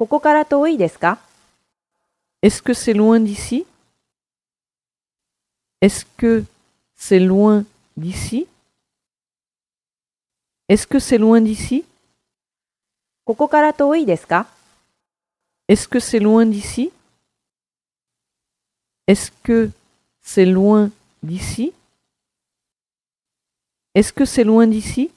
ここから遠いですか？Est-ce que c'est loin d'ici? Est-ce que c'est loin d'ici? Est-ce que c'est loin d'ici? ここから遠いですか？Est-ce que c'est loin d'ici? Est-ce que c'est loin d'ici? Est-ce que c'est loin d'ici?